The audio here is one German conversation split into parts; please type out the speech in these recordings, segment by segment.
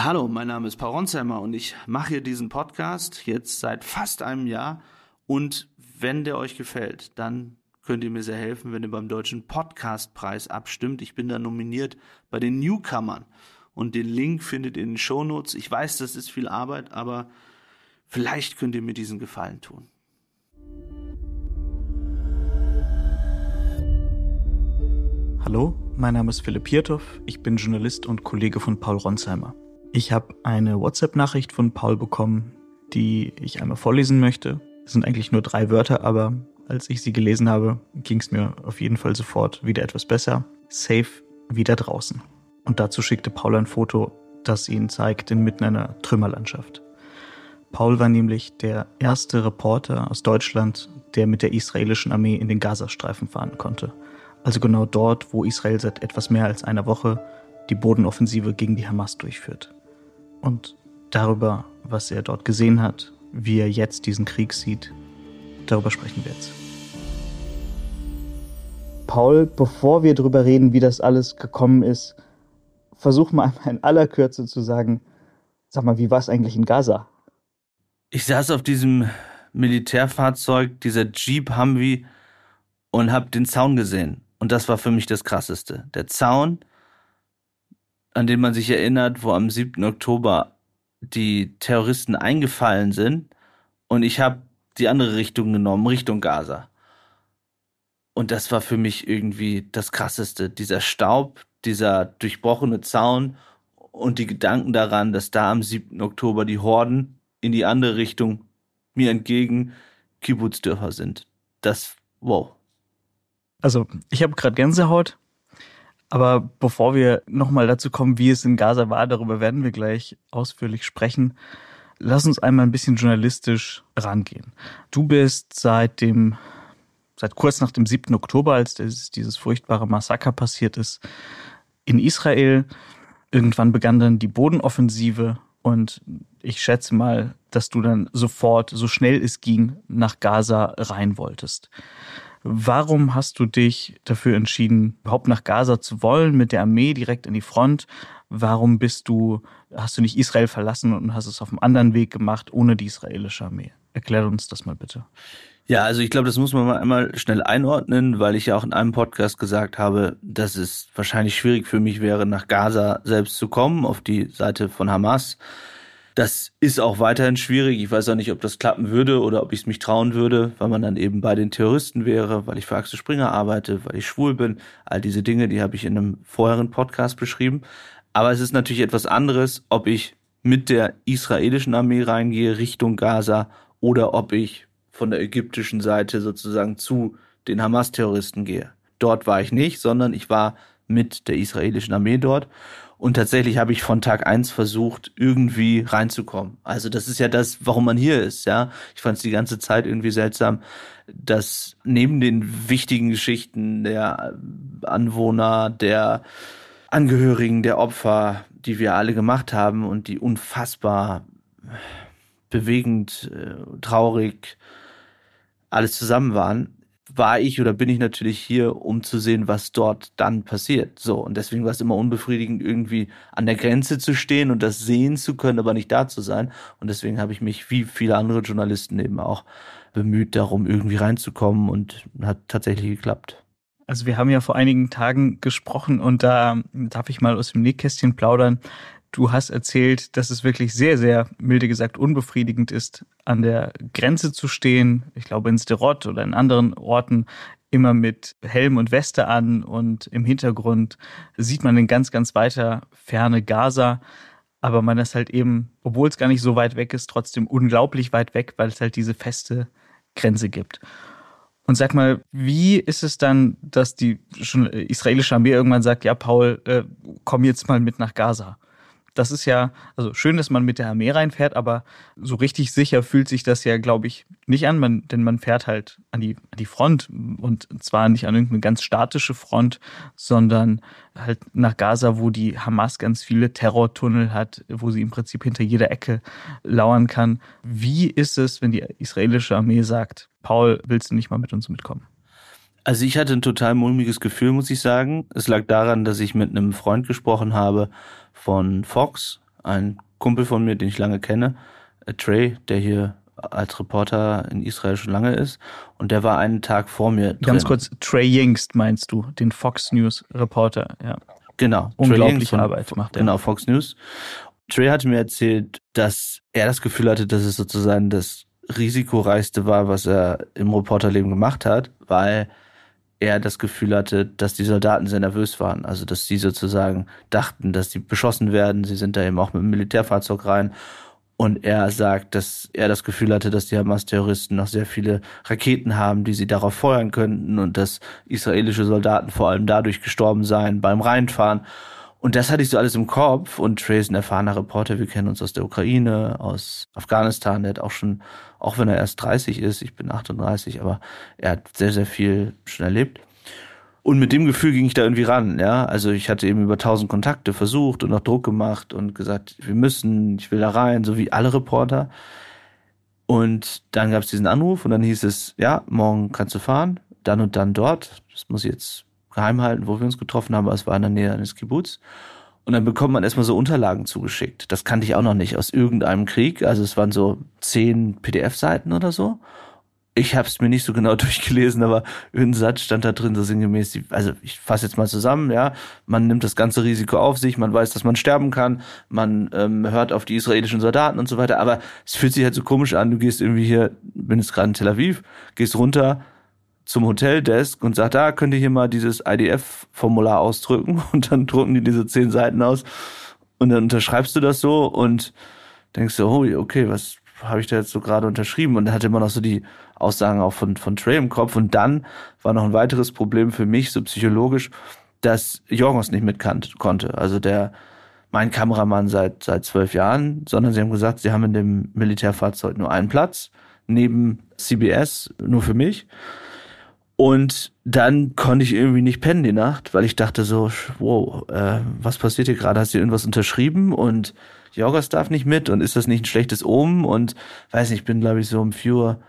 Hallo, mein Name ist Paul Ronsheimer und ich mache hier diesen Podcast jetzt seit fast einem Jahr. Und wenn der euch gefällt, dann könnt ihr mir sehr helfen, wenn ihr beim Deutschen Podcastpreis abstimmt. Ich bin da nominiert bei den Newcomern. Und den Link findet ihr in den Shownotes. Ich weiß, das ist viel Arbeit, aber vielleicht könnt ihr mir diesen Gefallen tun. Hallo, mein Name ist Philipp Hirtow. Ich bin Journalist und Kollege von Paul Ronsheimer. Ich habe eine WhatsApp-Nachricht von Paul bekommen, die ich einmal vorlesen möchte. Es sind eigentlich nur drei Wörter, aber als ich sie gelesen habe, ging es mir auf jeden Fall sofort wieder etwas besser. Safe wieder draußen. Und dazu schickte Paul ein Foto, das ihn zeigt inmitten einer Trümmerlandschaft. Paul war nämlich der erste Reporter aus Deutschland, der mit der israelischen Armee in den Gazastreifen fahren konnte. Also genau dort, wo Israel seit etwas mehr als einer Woche die Bodenoffensive gegen die Hamas durchführt und darüber, was er dort gesehen hat, wie er jetzt diesen Krieg sieht, darüber sprechen wir jetzt. Paul, bevor wir darüber reden, wie das alles gekommen ist, versuch mal einmal in aller Kürze zu sagen, sag mal, wie war es eigentlich in Gaza? Ich saß auf diesem Militärfahrzeug, dieser Jeep Humvee und hab den Zaun gesehen. Und das war für mich das Krasseste. Der Zaun, an den man sich erinnert, wo am 7. Oktober die Terroristen eingefallen sind und ich habe die andere Richtung genommen, Richtung Gaza. Und das war für mich irgendwie das Krasseste. Dieser Staub, dieser durchbrochene Zaun und die Gedanken daran, dass da am 7. Oktober die Horden in die andere Richtung mir entgegen Kibbutzdörfer sind. Das, wow. Also, ich habe gerade Gänsehaut. Aber bevor wir nochmal dazu kommen, wie es in Gaza war, darüber werden wir gleich ausführlich sprechen. Lass uns einmal ein bisschen journalistisch rangehen. Du bist seit dem, seit kurz nach dem 7. Oktober, als dieses, dieses furchtbare Massaker passiert ist, in Israel. Irgendwann begann dann die Bodenoffensive und ich schätze mal, dass du dann sofort, so schnell es ging, nach Gaza rein wolltest. Warum hast du dich dafür entschieden, überhaupt nach Gaza zu wollen, mit der Armee direkt in die Front? Warum bist du, hast du nicht Israel verlassen und hast es auf einem anderen Weg gemacht, ohne die israelische Armee? Erklär uns das mal bitte. Ja, also ich glaube, das muss man mal einmal schnell einordnen, weil ich ja auch in einem Podcast gesagt habe, dass es wahrscheinlich schwierig für mich wäre, nach Gaza selbst zu kommen, auf die Seite von Hamas. Das ist auch weiterhin schwierig. Ich weiß auch nicht, ob das klappen würde oder ob ich es mich trauen würde, weil man dann eben bei den Terroristen wäre, weil ich für Axel Springer arbeite, weil ich schwul bin. All diese Dinge, die habe ich in einem vorherigen Podcast beschrieben. Aber es ist natürlich etwas anderes, ob ich mit der israelischen Armee reingehe Richtung Gaza oder ob ich von der ägyptischen Seite sozusagen zu den Hamas-Terroristen gehe. Dort war ich nicht, sondern ich war mit der israelischen Armee dort. Und tatsächlich habe ich von Tag eins versucht, irgendwie reinzukommen. Also das ist ja das, warum man hier ist, ja. Ich fand es die ganze Zeit irgendwie seltsam, dass neben den wichtigen Geschichten der Anwohner, der Angehörigen, der Opfer, die wir alle gemacht haben und die unfassbar bewegend, äh, traurig alles zusammen waren, war ich oder bin ich natürlich hier, um zu sehen, was dort dann passiert. So, und deswegen war es immer unbefriedigend, irgendwie an der Grenze zu stehen und das sehen zu können, aber nicht da zu sein. Und deswegen habe ich mich, wie viele andere Journalisten eben auch, bemüht, darum irgendwie reinzukommen und hat tatsächlich geklappt. Also wir haben ja vor einigen Tagen gesprochen und da darf ich mal aus dem Nähkästchen plaudern. Du hast erzählt, dass es wirklich sehr, sehr, milde gesagt, unbefriedigend ist, an der Grenze zu stehen. Ich glaube, in Sterot oder in anderen Orten immer mit Helm und Weste an und im Hintergrund sieht man in ganz, ganz weiter Ferne Gaza. Aber man ist halt eben, obwohl es gar nicht so weit weg ist, trotzdem unglaublich weit weg, weil es halt diese feste Grenze gibt. Und sag mal, wie ist es dann, dass die israelische Armee irgendwann sagt, ja, Paul, äh, komm jetzt mal mit nach Gaza? Das ist ja, also schön, dass man mit der Armee reinfährt, aber so richtig sicher fühlt sich das ja, glaube ich, nicht an, man, denn man fährt halt an die, an die Front und zwar nicht an irgendeine ganz statische Front, sondern halt nach Gaza, wo die Hamas ganz viele Terrortunnel hat, wo sie im Prinzip hinter jeder Ecke lauern kann. Wie ist es, wenn die israelische Armee sagt, Paul, willst du nicht mal mit uns mitkommen? Also ich hatte ein total mulmiges Gefühl, muss ich sagen. Es lag daran, dass ich mit einem Freund gesprochen habe von Fox, ein Kumpel von mir, den ich lange kenne, äh, Trey, der hier als Reporter in Israel schon lange ist. Und der war einen Tag vor mir. Drin. Ganz kurz, Trey Yingst meinst du, den Fox News Reporter, ja. Genau. Unglaubliche von, Arbeit macht er. Genau, Fox News. Trey hatte mir erzählt, dass er das Gefühl hatte, dass es sozusagen das risikoreichste war, was er im Reporterleben gemacht hat, weil er das Gefühl hatte, dass die Soldaten sehr nervös waren. Also, dass sie sozusagen dachten, dass die beschossen werden. Sie sind da eben auch mit dem Militärfahrzeug rein. Und er sagt, dass er das Gefühl hatte, dass die Hamas-Terroristen noch sehr viele Raketen haben, die sie darauf feuern könnten und dass israelische Soldaten vor allem dadurch gestorben seien beim Reinfahren. Und das hatte ich so alles im Kopf. Und Trey ist ein erfahrener Reporter. Wir kennen uns aus der Ukraine, aus Afghanistan. Der hat auch schon, auch wenn er erst 30 ist, ich bin 38, aber er hat sehr, sehr viel schon erlebt. Und mit dem Gefühl ging ich da irgendwie ran, ja. Also ich hatte eben über tausend Kontakte versucht und auch Druck gemacht und gesagt, wir müssen, ich will da rein, so wie alle Reporter. Und dann gab es diesen Anruf und dann hieß es, ja, morgen kannst du fahren, dann und dann dort. Das muss ich jetzt geheim halten, wo wir uns getroffen haben, aber es war in der Nähe eines Kibbutz. Und dann bekommt man erstmal so Unterlagen zugeschickt. Das kannte ich auch noch nicht aus irgendeinem Krieg. Also es waren so zehn PDF-Seiten oder so. Ich habe es mir nicht so genau durchgelesen, aber irgendein Satz stand da drin, so sinngemäß. Also ich fasse jetzt mal zusammen, ja. Man nimmt das ganze Risiko auf sich, man weiß, dass man sterben kann, man ähm, hört auf die israelischen Soldaten und so weiter. Aber es fühlt sich halt so komisch an. Du gehst irgendwie hier, bin jetzt gerade in Tel Aviv, gehst runter, zum Hoteldesk und sagt, da könnt ihr hier mal dieses IDF-Formular ausdrücken und dann drucken die diese zehn Seiten aus und dann unterschreibst du das so und denkst du, oh, okay, was habe ich da jetzt so gerade unterschrieben? Und dann hatte immer noch so die Aussagen auch von, von Trey im Kopf und dann war noch ein weiteres Problem für mich, so psychologisch, dass Jorgos nicht mit konnte. Also der, mein Kameramann seit, seit zwölf Jahren, sondern sie haben gesagt, sie haben in dem Militärfahrzeug nur einen Platz, neben CBS, nur für mich. Und dann konnte ich irgendwie nicht pennen die Nacht, weil ich dachte so, wow, äh, was passiert hier gerade? Hast du irgendwas unterschrieben? Und Jorgos darf nicht mit und ist das nicht ein schlechtes Omen? Und weiß nicht, ich bin, glaube ich, so um vier Uhr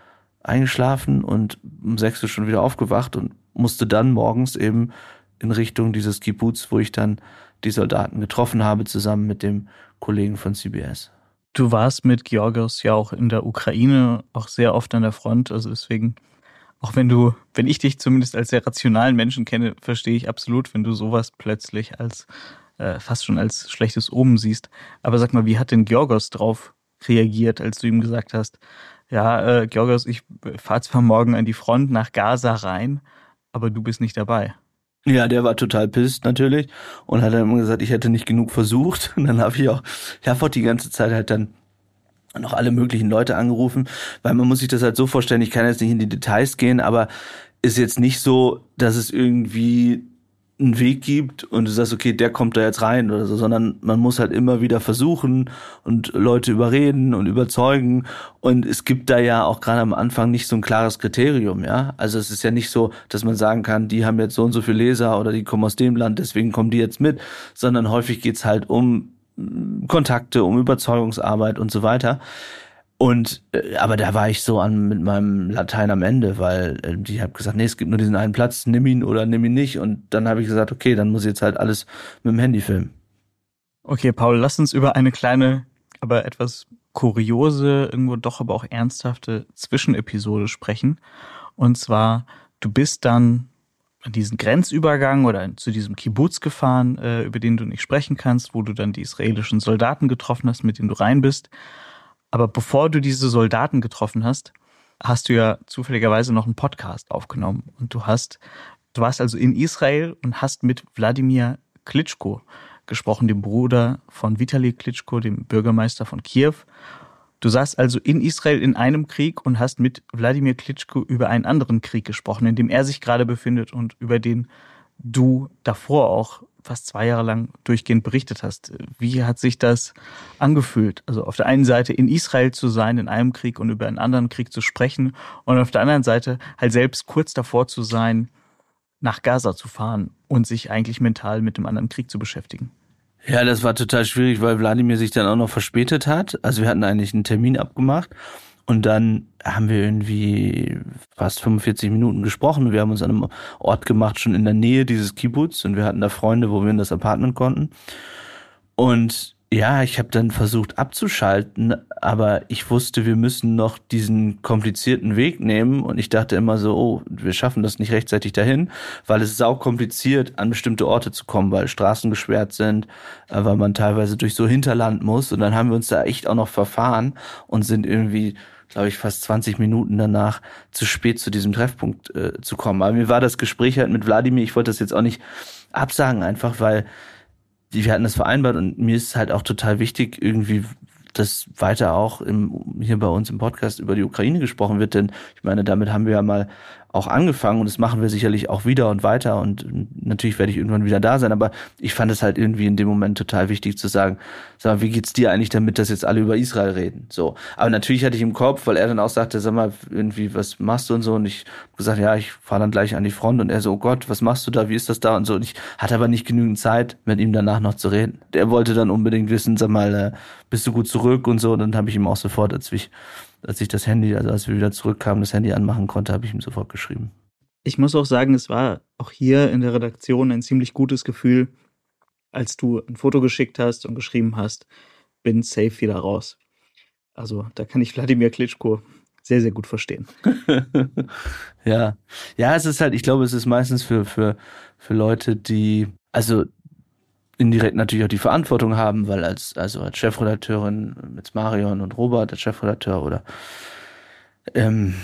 eingeschlafen und um sechs Uhr schon wieder aufgewacht und musste dann morgens eben in Richtung dieses Kibbutz, wo ich dann die Soldaten getroffen habe, zusammen mit dem Kollegen von CBS. Du warst mit Georgios ja auch in der Ukraine, auch sehr oft an der Front, also deswegen auch wenn du, wenn ich dich zumindest als sehr rationalen Menschen kenne, verstehe ich absolut, wenn du sowas plötzlich als äh, fast schon als schlechtes Omen siehst. Aber sag mal, wie hat denn Georgos drauf reagiert, als du ihm gesagt hast, ja, äh, Georgos, ich fahre zwar morgen an die Front nach Gaza rein, aber du bist nicht dabei. Ja, der war total pisst natürlich und hat dann immer gesagt, ich hätte nicht genug versucht. Und dann habe ich auch, ich habe auch die ganze Zeit halt dann noch alle möglichen Leute angerufen, weil man muss sich das halt so vorstellen, ich kann jetzt nicht in die Details gehen, aber ist jetzt nicht so, dass es irgendwie einen Weg gibt und du sagst, okay, der kommt da jetzt rein oder so, sondern man muss halt immer wieder versuchen und Leute überreden und überzeugen und es gibt da ja auch gerade am Anfang nicht so ein klares Kriterium, ja. Also es ist ja nicht so, dass man sagen kann, die haben jetzt so und so viele Leser oder die kommen aus dem Land, deswegen kommen die jetzt mit, sondern häufig geht's halt um Kontakte, um Überzeugungsarbeit und so weiter. Und äh, aber da war ich so an mit meinem Latein am Ende, weil äh, die gesagt, nee, es gibt nur diesen einen Platz, nimm ihn oder nimm ihn nicht. Und dann habe ich gesagt, okay, dann muss ich jetzt halt alles mit dem Handy filmen. Okay, Paul, lass uns über eine kleine, aber etwas kuriose, irgendwo doch aber auch ernsthafte Zwischenepisode sprechen. Und zwar, du bist dann an diesen Grenzübergang oder zu diesem Kibbutz gefahren, äh, über den du nicht sprechen kannst, wo du dann die israelischen Soldaten getroffen hast, mit denen du rein bist. Aber bevor du diese Soldaten getroffen hast, hast du ja zufälligerweise noch einen Podcast aufgenommen und du hast, du warst also in Israel und hast mit Wladimir Klitschko gesprochen, dem Bruder von Vitali Klitschko, dem Bürgermeister von Kiew. Du saßt also in Israel in einem Krieg und hast mit Wladimir Klitschko über einen anderen Krieg gesprochen, in dem er sich gerade befindet und über den du davor auch fast zwei Jahre lang durchgehend berichtet hast. Wie hat sich das angefühlt? Also auf der einen Seite in Israel zu sein, in einem Krieg und über einen anderen Krieg zu sprechen und auf der anderen Seite halt selbst kurz davor zu sein, nach Gaza zu fahren und sich eigentlich mental mit dem anderen Krieg zu beschäftigen. Ja, das war total schwierig, weil Wladimir sich dann auch noch verspätet hat. Also wir hatten eigentlich einen Termin abgemacht und dann haben wir irgendwie fast 45 Minuten gesprochen. Wir haben uns an einem Ort gemacht, schon in der Nähe dieses Kibbutz und wir hatten da Freunde, wo wir in das Apartment konnten. Und Ja, ich habe dann versucht abzuschalten, aber ich wusste, wir müssen noch diesen komplizierten Weg nehmen und ich dachte immer so, oh, wir schaffen das nicht rechtzeitig dahin, weil es auch kompliziert, an bestimmte Orte zu kommen, weil Straßen gesperrt sind, äh, weil man teilweise durch so Hinterland muss und dann haben wir uns da echt auch noch verfahren und sind irgendwie glaube ich, fast 20 Minuten danach zu spät zu diesem Treffpunkt äh, zu kommen. Aber mir war das Gespräch halt mit Wladimir, ich wollte das jetzt auch nicht absagen, einfach weil wir hatten das vereinbart und mir ist halt auch total wichtig, irgendwie dass weiter auch im, hier bei uns im Podcast über die Ukraine gesprochen wird, denn ich meine, damit haben wir ja mal auch angefangen und das machen wir sicherlich auch wieder und weiter und natürlich werde ich irgendwann wieder da sein, aber ich fand es halt irgendwie in dem Moment total wichtig zu sagen, sag mal, wie geht's dir eigentlich damit, dass jetzt alle über Israel reden? So. Aber natürlich hatte ich im Kopf, weil er dann auch sagte, sag mal, irgendwie, was machst du und so und ich gesagt, ja, ich fahre dann gleich an die Front und er so, oh Gott, was machst du da, wie ist das da und so und ich hatte aber nicht genügend Zeit, mit ihm danach noch zu reden. Der wollte dann unbedingt wissen, sag mal, äh, bist du gut zurück und so und dann habe ich ihm auch sofort, als ich als ich das Handy, also als wir wieder zurückkamen, das Handy anmachen konnte, habe ich ihm sofort geschrieben. Ich muss auch sagen, es war auch hier in der Redaktion ein ziemlich gutes Gefühl, als du ein Foto geschickt hast und geschrieben hast, bin safe wieder raus. Also da kann ich Wladimir Klitschko sehr, sehr gut verstehen. ja. Ja, es ist halt, ich glaube, es ist meistens für, für, für Leute, die, also indirekt natürlich auch die Verantwortung haben, weil als, also als Chefredakteurin mit Marion und Robert als Chefredakteur oder ähm,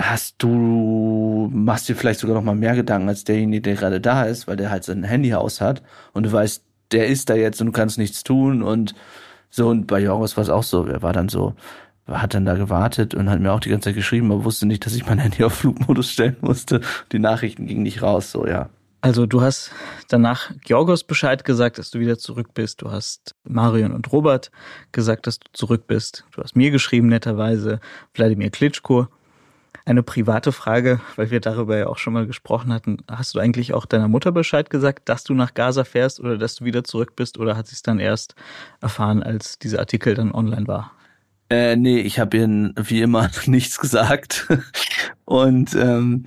hast du, machst dir vielleicht sogar noch mal mehr Gedanken als derjenige, der gerade da ist, weil der halt sein Handy aus hat und du weißt, der ist da jetzt und du kannst nichts tun und so und bei Jorgos war es auch so, er war dann so, hat dann da gewartet und hat mir auch die ganze Zeit geschrieben, aber wusste nicht, dass ich mein Handy auf Flugmodus stellen musste. Die Nachrichten gingen nicht raus, so ja. Also du hast danach Georgos Bescheid gesagt, dass du wieder zurück bist. Du hast Marion und Robert gesagt, dass du zurück bist. Du hast mir geschrieben, netterweise, Wladimir Klitschko. Eine private Frage, weil wir darüber ja auch schon mal gesprochen hatten. Hast du eigentlich auch deiner Mutter Bescheid gesagt, dass du nach Gaza fährst oder dass du wieder zurück bist? Oder hat sie es dann erst erfahren, als dieser Artikel dann online war? Äh, nee, ich habe ihr wie immer nichts gesagt. Und ähm,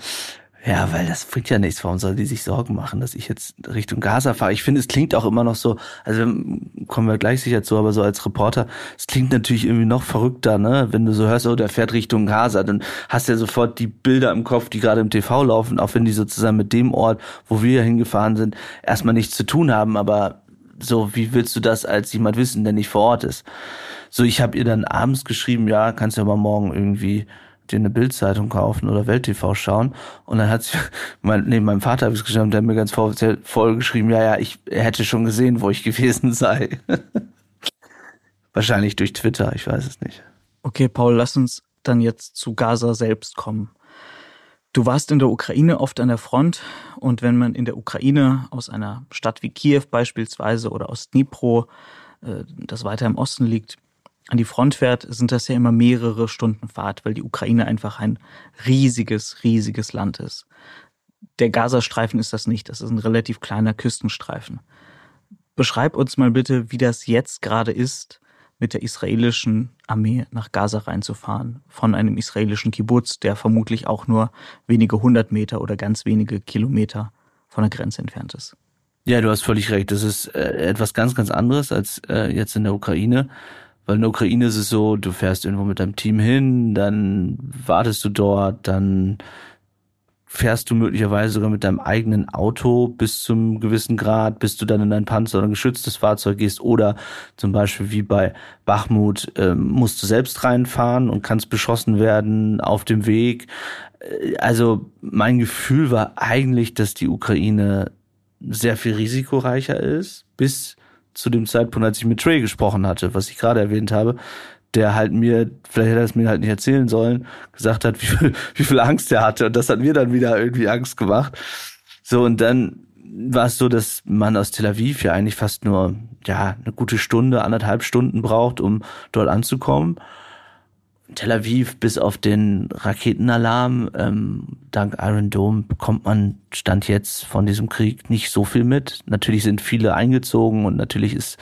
ja, weil das bringt ja nichts. Warum soll die sich Sorgen machen, dass ich jetzt Richtung Gaza fahre? Ich finde, es klingt auch immer noch so, also kommen wir gleich sicher zu, aber so als Reporter, es klingt natürlich irgendwie noch verrückter, ne? Wenn du so hörst, oh, der fährt Richtung Gaza, dann hast du ja sofort die Bilder im Kopf, die gerade im TV laufen, auch wenn die sozusagen mit dem Ort, wo wir hingefahren sind, erstmal nichts zu tun haben, aber so, wie willst du das als jemand wissen, der nicht vor Ort ist? So, ich habe ihr dann abends geschrieben, ja, kannst du ja mal morgen irgendwie dir eine Bildzeitung kaufen oder Welt TV schauen. Und dann hat mein, neben meinem Vater habe ich es geschrieben, der hat mir ganz voll, voll geschrieben, ja, ja, ich hätte schon gesehen, wo ich gewesen sei. Wahrscheinlich durch Twitter, ich weiß es nicht. Okay, Paul, lass uns dann jetzt zu Gaza selbst kommen. Du warst in der Ukraine oft an der Front und wenn man in der Ukraine aus einer Stadt wie Kiew beispielsweise oder aus Dnipro, äh, das weiter im Osten liegt, an die Front fährt, sind das ja immer mehrere Stunden Fahrt, weil die Ukraine einfach ein riesiges, riesiges Land ist. Der Gazastreifen ist das nicht, das ist ein relativ kleiner Küstenstreifen. Beschreib uns mal bitte, wie das jetzt gerade ist, mit der israelischen Armee nach Gaza reinzufahren, von einem israelischen Kibbutz, der vermutlich auch nur wenige hundert Meter oder ganz wenige Kilometer von der Grenze entfernt ist. Ja, du hast völlig recht. Das ist äh, etwas ganz, ganz anderes als äh, jetzt in der Ukraine. Weil in der Ukraine ist es so, du fährst irgendwo mit deinem Team hin, dann wartest du dort, dann fährst du möglicherweise sogar mit deinem eigenen Auto bis zum gewissen Grad, bis du dann in dein Panzer oder ein geschütztes Fahrzeug gehst oder zum Beispiel wie bei Bachmut äh, musst du selbst reinfahren und kannst beschossen werden auf dem Weg. Äh, also mein Gefühl war eigentlich, dass die Ukraine sehr viel risikoreicher ist, bis zu dem Zeitpunkt, als ich mit Trey gesprochen hatte, was ich gerade erwähnt habe, der halt mir, vielleicht hätte er es mir halt nicht erzählen sollen, gesagt hat, wie viel, wie viel Angst er hatte. Und das hat mir dann wieder irgendwie Angst gemacht. So, und dann war es so, dass man aus Tel Aviv ja eigentlich fast nur, ja, eine gute Stunde, anderthalb Stunden braucht, um dort anzukommen. Tel Aviv bis auf den Raketenalarm, ähm, dank Iron Dome bekommt man Stand jetzt von diesem Krieg nicht so viel mit. Natürlich sind viele eingezogen und natürlich ist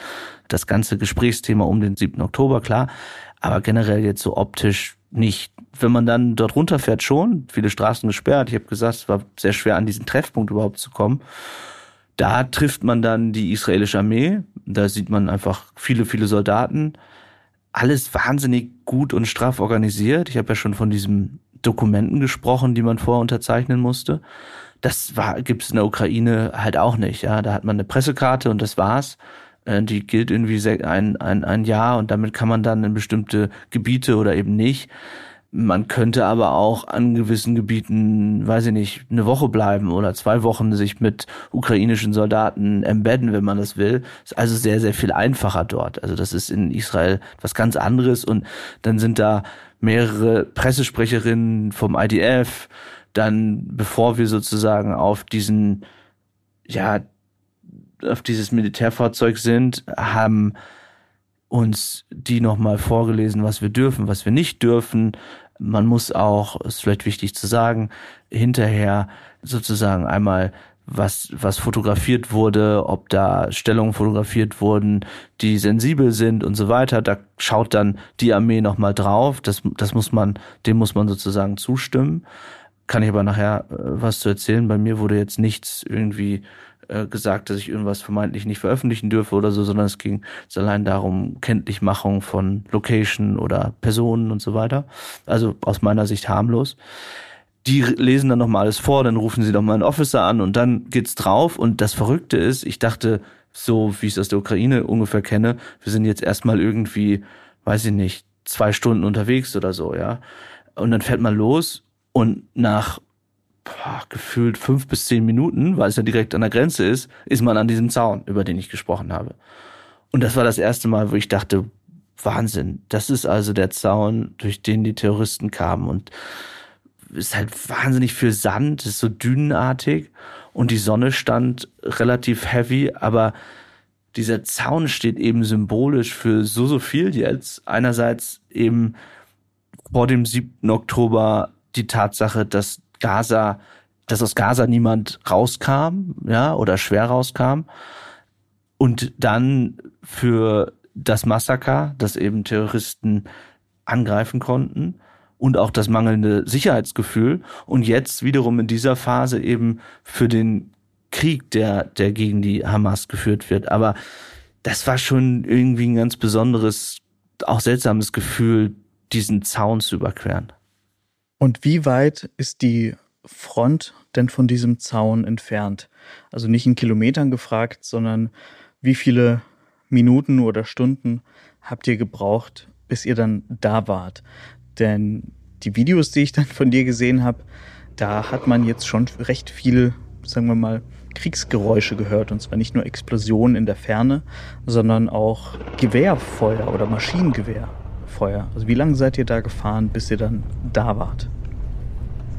das ganze Gesprächsthema um den 7. Oktober klar, aber generell jetzt so optisch nicht. Wenn man dann dort runterfährt schon, viele Straßen gesperrt. Ich habe gesagt, es war sehr schwer an diesen Treffpunkt überhaupt zu kommen. Da trifft man dann die israelische Armee. Da sieht man einfach viele, viele Soldaten. Alles wahnsinnig gut und straff organisiert. Ich habe ja schon von diesen Dokumenten gesprochen, die man vorher unterzeichnen musste. Das war, gibt es in der Ukraine halt auch nicht. Ja, da hat man eine Pressekarte und das war's. Äh, die gilt irgendwie ein, ein, ein Jahr und damit kann man dann in bestimmte Gebiete oder eben nicht. Man könnte aber auch an gewissen Gebieten, weiß ich nicht, eine Woche bleiben oder zwei Wochen sich mit ukrainischen Soldaten embedden, wenn man das will. Ist also sehr, sehr viel einfacher dort. Also das ist in Israel was ganz anderes und dann sind da mehrere Pressesprecherinnen vom IDF. Dann, bevor wir sozusagen auf diesen, ja, auf dieses Militärfahrzeug sind, haben uns die nochmal vorgelesen, was wir dürfen, was wir nicht dürfen. Man muss auch, ist vielleicht wichtig zu sagen, hinterher sozusagen einmal was, was fotografiert wurde, ob da Stellungen fotografiert wurden, die sensibel sind und so weiter. Da schaut dann die Armee nochmal drauf. Das, das muss man, dem muss man sozusagen zustimmen. Kann ich aber nachher äh, was zu erzählen. Bei mir wurde jetzt nichts irgendwie äh, gesagt, dass ich irgendwas vermeintlich nicht veröffentlichen dürfe oder so, sondern es ging allein darum, Kenntlichmachung von Location oder Personen und so weiter. Also aus meiner Sicht harmlos. Die lesen dann nochmal alles vor, dann rufen sie doch mal einen Officer an und dann geht's drauf. Und das Verrückte ist, ich dachte, so wie ich es aus der Ukraine ungefähr kenne, wir sind jetzt erstmal irgendwie, weiß ich nicht, zwei Stunden unterwegs oder so, ja. Und dann fährt man los und nach gefühlt fünf bis zehn Minuten, weil es ja direkt an der Grenze ist, ist man an diesem Zaun, über den ich gesprochen habe. Und das war das erste Mal, wo ich dachte, Wahnsinn, das ist also der Zaun, durch den die Terroristen kamen und ist halt wahnsinnig viel Sand, ist so dünenartig und die Sonne stand relativ heavy, aber dieser Zaun steht eben symbolisch für so, so viel jetzt. Einerseits eben vor dem 7. Oktober die Tatsache, dass Gaza, dass aus Gaza niemand rauskam, ja, oder schwer rauskam. Und dann für das Massaker, dass eben Terroristen angreifen konnten und auch das mangelnde Sicherheitsgefühl und jetzt wiederum in dieser Phase eben für den Krieg, der, der gegen die Hamas geführt wird. Aber das war schon irgendwie ein ganz besonderes, auch seltsames Gefühl, diesen Zaun zu überqueren. Und wie weit ist die Front denn von diesem Zaun entfernt? Also nicht in Kilometern gefragt, sondern wie viele Minuten oder Stunden habt ihr gebraucht, bis ihr dann da wart? Denn die Videos, die ich dann von dir gesehen habe, da hat man jetzt schon recht viel, sagen wir mal, Kriegsgeräusche gehört. Und zwar nicht nur Explosionen in der Ferne, sondern auch Gewehrfeuer oder Maschinengewehrfeuer. Also wie lange seid ihr da gefahren, bis ihr dann da wart?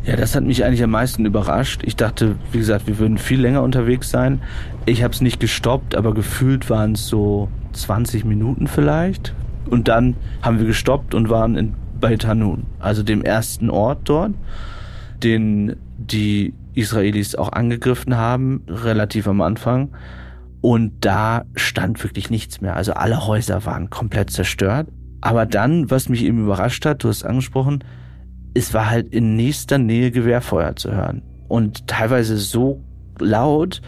Ja, das hat mich eigentlich am meisten überrascht. Ich dachte, wie gesagt, wir würden viel länger unterwegs sein. Ich habe es nicht gestoppt, aber gefühlt waren es so 20 Minuten vielleicht. Und dann haben wir gestoppt und waren in Beit Hanun, also dem ersten Ort dort, den die Israelis auch angegriffen haben, relativ am Anfang. Und da stand wirklich nichts mehr. Also alle Häuser waren komplett zerstört. Aber dann, was mich eben überrascht hat, du hast angesprochen, es war halt in nächster Nähe Gewehrfeuer zu hören. Und teilweise so laut,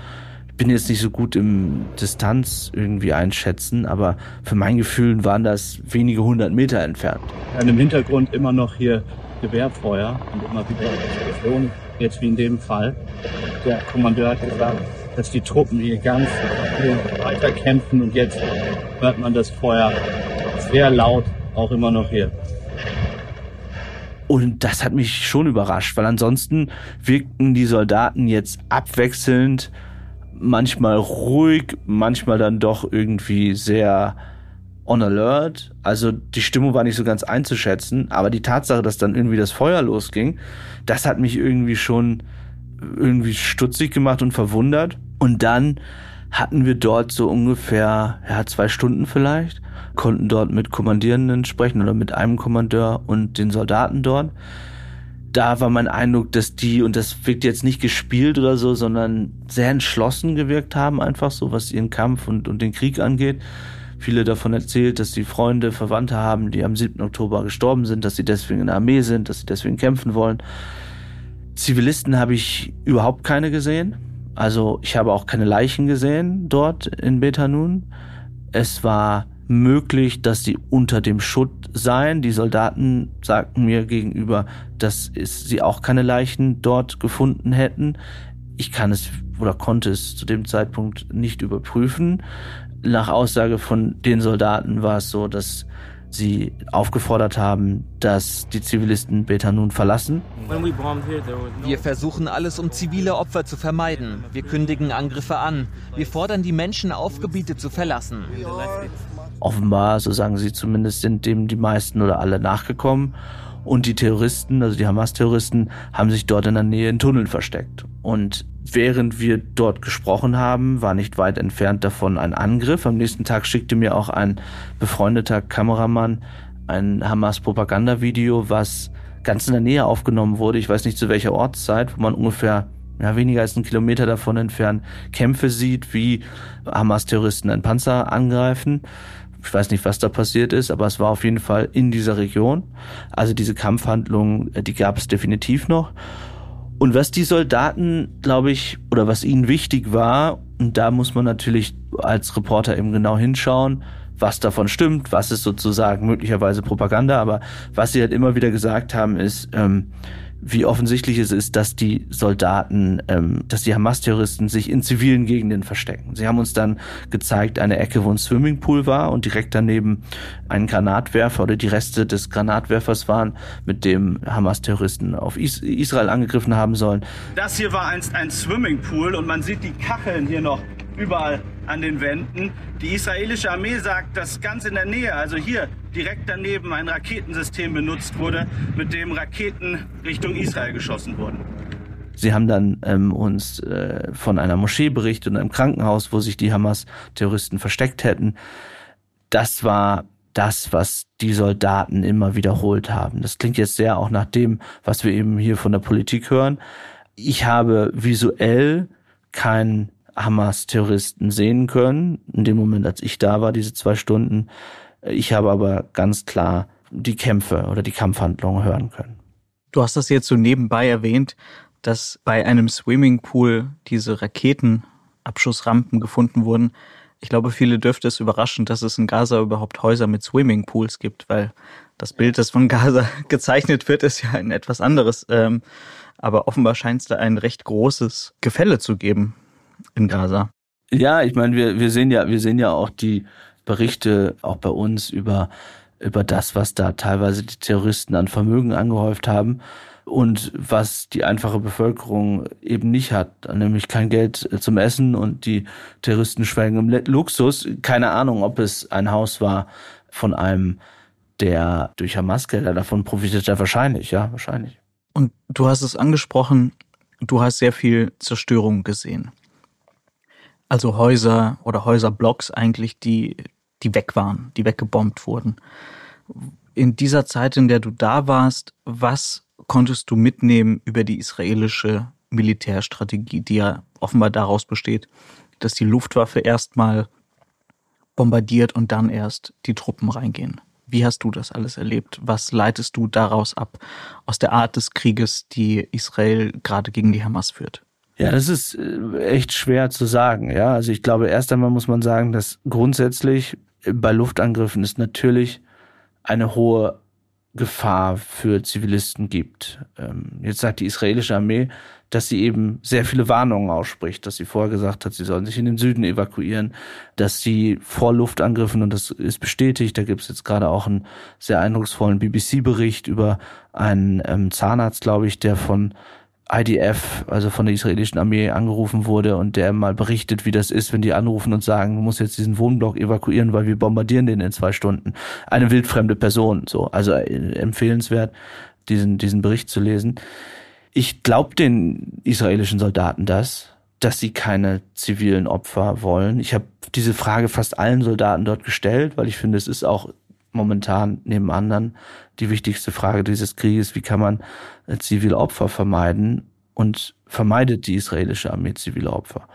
ich bin jetzt nicht so gut im Distanz irgendwie einschätzen, aber für mein Gefühl waren das wenige hundert Meter entfernt. Ja, Im Hintergrund immer noch hier Gewehrfeuer und immer wieder Explosionen, jetzt wie in dem Fall. Der Kommandeur hat gesagt, dass die Truppen hier ganz weiter kämpfen und jetzt hört man das Feuer sehr laut, auch immer noch hier. Und das hat mich schon überrascht, weil ansonsten wirkten die Soldaten jetzt abwechselnd, manchmal ruhig, manchmal dann doch irgendwie sehr on alert. Also die Stimmung war nicht so ganz einzuschätzen, aber die Tatsache, dass dann irgendwie das Feuer losging, das hat mich irgendwie schon irgendwie stutzig gemacht und verwundert. Und dann hatten wir dort so ungefähr, ja, zwei Stunden vielleicht konnten dort mit Kommandierenden sprechen oder mit einem Kommandeur und den Soldaten dort. Da war mein Eindruck, dass die, und das wirkt jetzt nicht gespielt oder so, sondern sehr entschlossen gewirkt haben, einfach so, was ihren Kampf und, und den Krieg angeht. Viele davon erzählt, dass sie Freunde, Verwandte haben, die am 7. Oktober gestorben sind, dass sie deswegen in der Armee sind, dass sie deswegen kämpfen wollen. Zivilisten habe ich überhaupt keine gesehen. Also ich habe auch keine Leichen gesehen dort in Betanun. Es war möglich, dass sie unter dem Schutt seien. Die Soldaten sagten mir gegenüber, dass sie auch keine Leichen dort gefunden hätten. Ich kann es oder konnte es zu dem Zeitpunkt nicht überprüfen. Nach Aussage von den Soldaten war es so, dass sie aufgefordert haben, dass die Zivilisten Beta nun verlassen. Wir versuchen alles, um zivile Opfer zu vermeiden. Wir kündigen Angriffe an. Wir fordern die Menschen auf, Gebiete zu verlassen. Offenbar, so sagen sie zumindest, sind dem die meisten oder alle nachgekommen. Und die Terroristen, also die Hamas-Terroristen, haben sich dort in der Nähe in Tunneln versteckt. Und während wir dort gesprochen haben, war nicht weit entfernt davon ein Angriff. Am nächsten Tag schickte mir auch ein befreundeter Kameramann ein Hamas-Propagandavideo, was ganz in der Nähe aufgenommen wurde. Ich weiß nicht zu welcher Ortszeit, wo man ungefähr ja, weniger als einen Kilometer davon entfernt Kämpfe sieht, wie Hamas-Terroristen einen Panzer angreifen. Ich weiß nicht, was da passiert ist, aber es war auf jeden Fall in dieser Region. Also diese Kampfhandlungen, die gab es definitiv noch. Und was die Soldaten, glaube ich, oder was ihnen wichtig war, und da muss man natürlich als Reporter eben genau hinschauen, was davon stimmt, was ist sozusagen möglicherweise Propaganda, aber was sie halt immer wieder gesagt haben, ist, ähm, wie offensichtlich es ist, dass die Soldaten, ähm, dass die Hamas-Terroristen sich in zivilen Gegenden verstecken. Sie haben uns dann gezeigt, eine Ecke, wo ein Swimmingpool war und direkt daneben ein Granatwerfer oder die Reste des Granatwerfers waren, mit dem Hamas-Terroristen auf Is Israel angegriffen haben sollen. Das hier war einst ein Swimmingpool und man sieht die Kacheln hier noch überall an den Wänden. Die israelische Armee sagt, dass ganz in der Nähe, also hier direkt daneben, ein Raketensystem benutzt wurde, mit dem Raketen Richtung Israel geschossen wurden. Sie haben dann ähm, uns äh, von einer Moschee berichtet und einem Krankenhaus, wo sich die Hamas-Terroristen versteckt hätten. Das war das, was die Soldaten immer wiederholt haben. Das klingt jetzt sehr auch nach dem, was wir eben hier von der Politik hören. Ich habe visuell kein Hamas-Terroristen sehen können, in dem Moment, als ich da war, diese zwei Stunden. Ich habe aber ganz klar die Kämpfe oder die Kampfhandlungen hören können. Du hast das jetzt so nebenbei erwähnt, dass bei einem Swimmingpool diese Raketenabschussrampen gefunden wurden. Ich glaube, viele dürfte es überraschen, dass es in Gaza überhaupt Häuser mit Swimmingpools gibt, weil das Bild, das von Gaza gezeichnet wird, ist ja ein etwas anderes. Ähm, aber offenbar scheint es da ein recht großes Gefälle zu geben in Gaza. Ja, ich meine, wir, wir sehen ja, wir sehen ja auch die Berichte auch bei uns über, über das, was da teilweise die Terroristen an Vermögen angehäuft haben und was die einfache Bevölkerung eben nicht hat, nämlich kein Geld zum Essen und die Terroristen schwelgen im Luxus. Keine Ahnung, ob es ein Haus war von einem, der durch Hamas-Gelder davon profitiert hat. Wahrscheinlich, ja, wahrscheinlich. Und du hast es angesprochen, du hast sehr viel Zerstörung gesehen also Häuser oder Häuserblocks eigentlich, die, die weg waren, die weggebombt wurden. In dieser Zeit, in der du da warst, was konntest du mitnehmen über die israelische Militärstrategie, die ja offenbar daraus besteht, dass die Luftwaffe erstmal bombardiert und dann erst die Truppen reingehen? Wie hast du das alles erlebt? Was leitest du daraus ab, aus der Art des Krieges, die Israel gerade gegen die Hamas führt? Ja, das ist äh, echt schwer zu sagen. Ja, also ich glaube, erst einmal muss man sagen, dass grundsätzlich bei Luftangriffen es natürlich eine hohe Gefahr für Zivilisten gibt. Ähm, jetzt sagt die israelische Armee, dass sie eben sehr viele Warnungen ausspricht, dass sie vorher gesagt hat, sie sollen sich in den Süden evakuieren, dass sie vor Luftangriffen, und das ist bestätigt, da gibt es jetzt gerade auch einen sehr eindrucksvollen BBC-Bericht über einen ähm, Zahnarzt, glaube ich, der von IDF, also von der israelischen Armee, angerufen wurde und der mal berichtet, wie das ist, wenn die anrufen und sagen, du musst jetzt diesen Wohnblock evakuieren, weil wir bombardieren den in zwei Stunden. Eine wildfremde Person, so. Also äh, empfehlenswert, diesen, diesen Bericht zu lesen. Ich glaube den israelischen Soldaten das, dass sie keine zivilen Opfer wollen. Ich habe diese Frage fast allen Soldaten dort gestellt, weil ich finde, es ist auch momentan neben anderen die wichtigste Frage dieses Krieges, wie kann man äh, zivile Opfer vermeiden und vermeidet die israelische Armee zivile Opfer.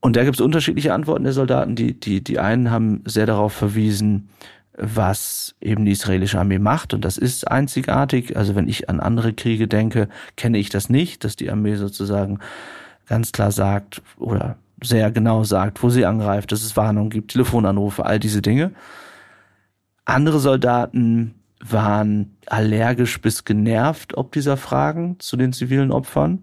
Und da gibt es unterschiedliche Antworten der Soldaten. Die, die, die einen haben sehr darauf verwiesen, was eben die israelische Armee macht. Und das ist einzigartig. Also wenn ich an andere Kriege denke, kenne ich das nicht, dass die Armee sozusagen ganz klar sagt oder sehr genau sagt, wo sie angreift, dass es Warnungen gibt, Telefonanrufe, all diese Dinge. Andere Soldaten waren allergisch bis genervt ob dieser Fragen zu den zivilen Opfern,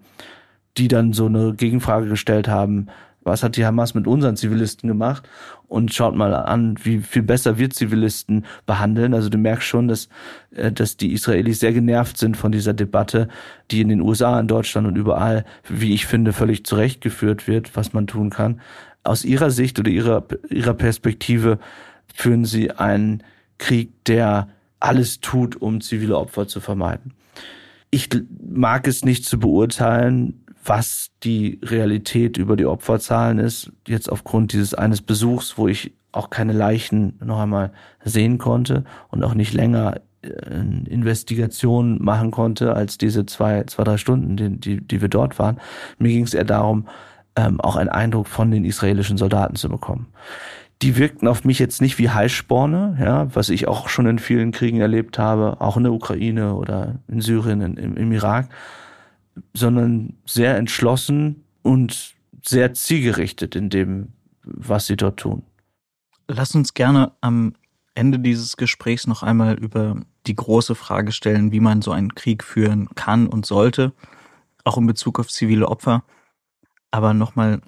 die dann so eine Gegenfrage gestellt haben, was hat die Hamas mit unseren Zivilisten gemacht? Und schaut mal an, wie viel besser wir Zivilisten behandeln. Also du merkst schon, dass, äh, dass die Israelis sehr genervt sind von dieser Debatte, die in den USA, in Deutschland und überall, wie ich finde, völlig zurechtgeführt wird, was man tun kann. Aus ihrer Sicht oder ihrer, ihrer Perspektive führen sie einen Krieg, der alles tut, um zivile Opfer zu vermeiden. Ich mag es nicht zu beurteilen, was die Realität über die Opferzahlen ist. Jetzt aufgrund dieses eines Besuchs, wo ich auch keine Leichen noch einmal sehen konnte und auch nicht länger äh, Investigation machen konnte als diese zwei, zwei, drei Stunden, die, die, die wir dort waren. Mir ging es eher darum, ähm, auch einen Eindruck von den israelischen Soldaten zu bekommen. Die wirkten auf mich jetzt nicht wie Heißsporne, ja, was ich auch schon in vielen Kriegen erlebt habe, auch in der Ukraine oder in Syrien, in, im, im Irak, sondern sehr entschlossen und sehr zielgerichtet in dem, was sie dort tun. Lass uns gerne am Ende dieses Gesprächs noch einmal über die große Frage stellen, wie man so einen Krieg führen kann und sollte, auch in Bezug auf zivile Opfer. Aber nochmal